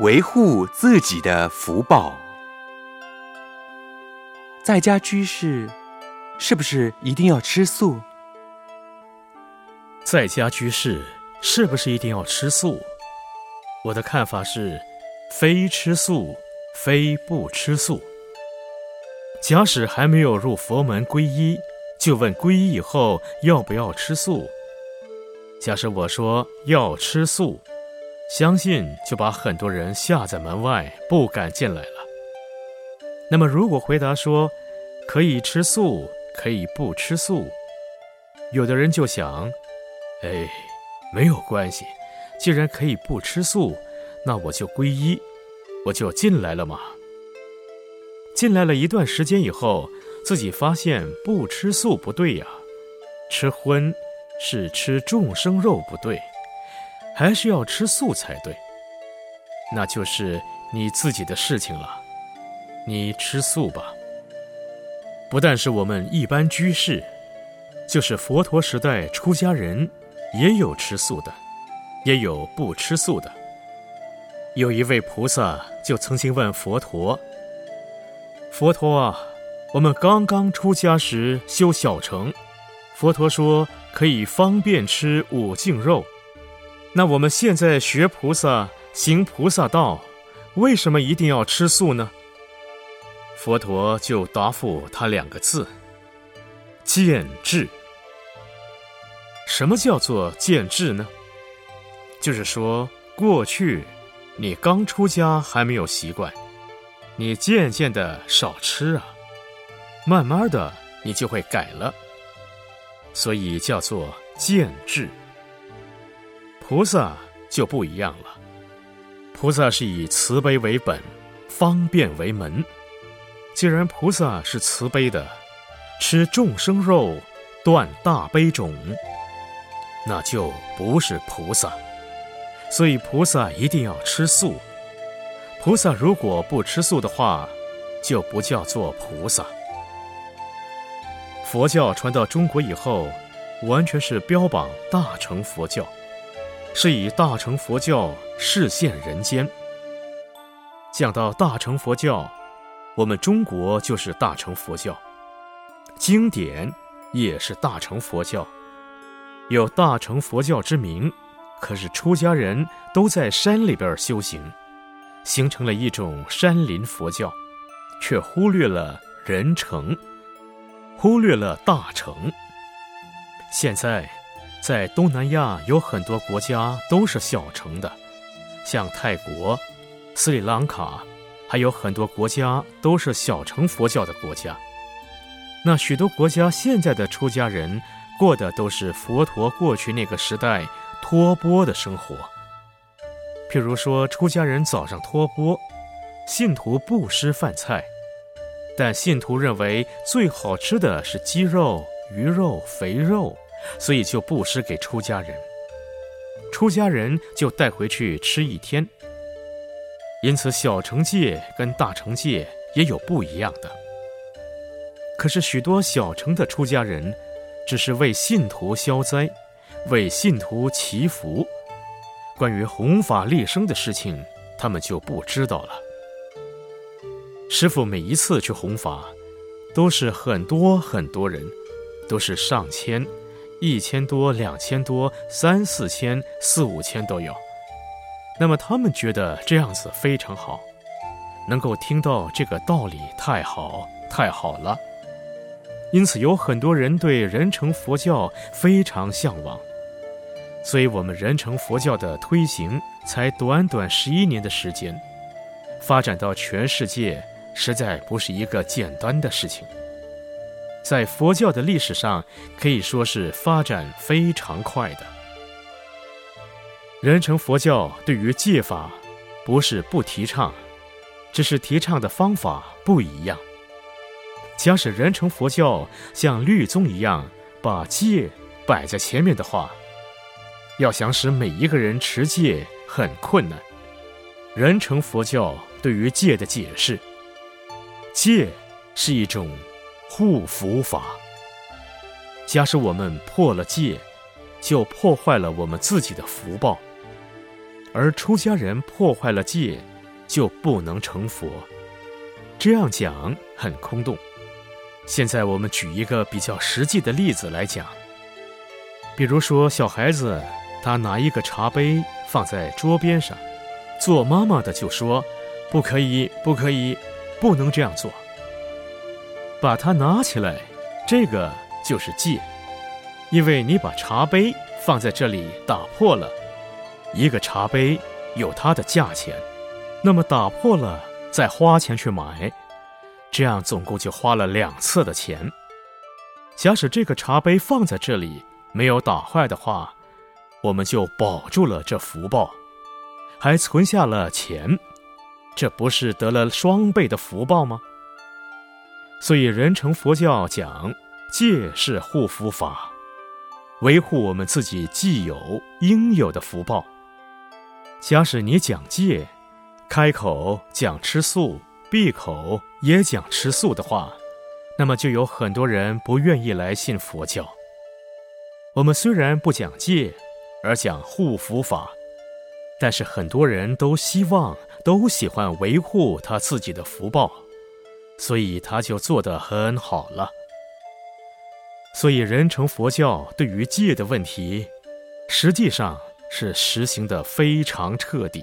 维护自己的福报。在家居士是不是一定要吃素？在家居士是不是一定要吃素？我的看法是，非吃素，非不吃素。假使还没有入佛门皈依，就问皈依以后要不要吃素。假使我说要吃素，相信就把很多人吓在门外，不敢进来了。那么如果回答说可以吃素，可以不吃素，有的人就想。哎，没有关系，既然可以不吃素，那我就皈依，我就进来了嘛。进来了一段时间以后，自己发现不吃素不对呀，吃荤是吃众生肉不对，还是要吃素才对。那就是你自己的事情了，你吃素吧。不但是我们一般居士，就是佛陀时代出家人。也有吃素的，也有不吃素的。有一位菩萨就曾经问佛陀：“佛陀啊，我们刚刚出家时修小乘，佛陀说可以方便吃五净肉。那我们现在学菩萨行菩萨道，为什么一定要吃素呢？”佛陀就答复他两个字：“见智。”什么叫做渐智呢？就是说，过去你刚出家还没有习惯，你渐渐的少吃啊，慢慢的你就会改了，所以叫做渐智。菩萨就不一样了，菩萨是以慈悲为本，方便为门。既然菩萨是慈悲的，吃众生肉，断大悲种。那就不是菩萨，所以菩萨一定要吃素。菩萨如果不吃素的话，就不叫做菩萨。佛教传到中国以后，完全是标榜大乘佛教，是以大乘佛教示现人间。讲到大乘佛教，我们中国就是大乘佛教，经典也是大乘佛教。有大乘佛教之名，可是出家人都在山里边修行，形成了一种山林佛教，却忽略了人成，忽略了大乘。现在，在东南亚有很多国家都是小乘的，像泰国、斯里兰卡，还有很多国家都是小乘佛教的国家。那许多国家现在的出家人。过的都是佛陀过去那个时代托钵的生活。譬如说，出家人早上托钵，信徒不施饭菜，但信徒认为最好吃的是鸡肉、鱼肉、肥肉，所以就布施给出家人。出家人就带回去吃一天。因此，小乘戒跟大乘戒也有不一样的。可是，许多小乘的出家人。只是为信徒消灾，为信徒祈福，关于弘法利生的事情，他们就不知道了。师傅每一次去弘法，都是很多很多人，都是上千、一千多、两千多、三四千、四五千都有。那么他们觉得这样子非常好，能够听到这个道理，太好，太好了。因此，有很多人对人成佛教非常向往，所以我们人成佛教的推行才短短十一年的时间，发展到全世界，实在不是一个简单的事情。在佛教的历史上，可以说是发展非常快的。人成佛教对于戒法，不是不提倡，只是提倡的方法不一样。假使人成佛教像律宗一样把戒摆在前面的话，要想使每一个人持戒很困难。人成佛教对于戒的解释，戒是一种护福法。假使我们破了戒，就破坏了我们自己的福报。而出家人破坏了戒，就不能成佛。这样讲很空洞。现在我们举一个比较实际的例子来讲，比如说小孩子他拿一个茶杯放在桌边上，做妈妈的就说：“不可以，不可以，不能这样做。”把它拿起来，这个就是戒，因为你把茶杯放在这里打破了，一个茶杯有它的价钱，那么打破了再花钱去买。这样总共就花了两次的钱。假使这个茶杯放在这里没有打坏的话，我们就保住了这福报，还存下了钱，这不是得了双倍的福报吗？所以人成佛教讲戒是护福法，维护我们自己既有应有的福报。假使你讲戒，开口讲吃素。闭口也讲吃素的话，那么就有很多人不愿意来信佛教。我们虽然不讲戒，而讲护福法，但是很多人都希望、都喜欢维护他自己的福报，所以他就做得很好了。所以人成佛教对于戒的问题，实际上是实行的非常彻底。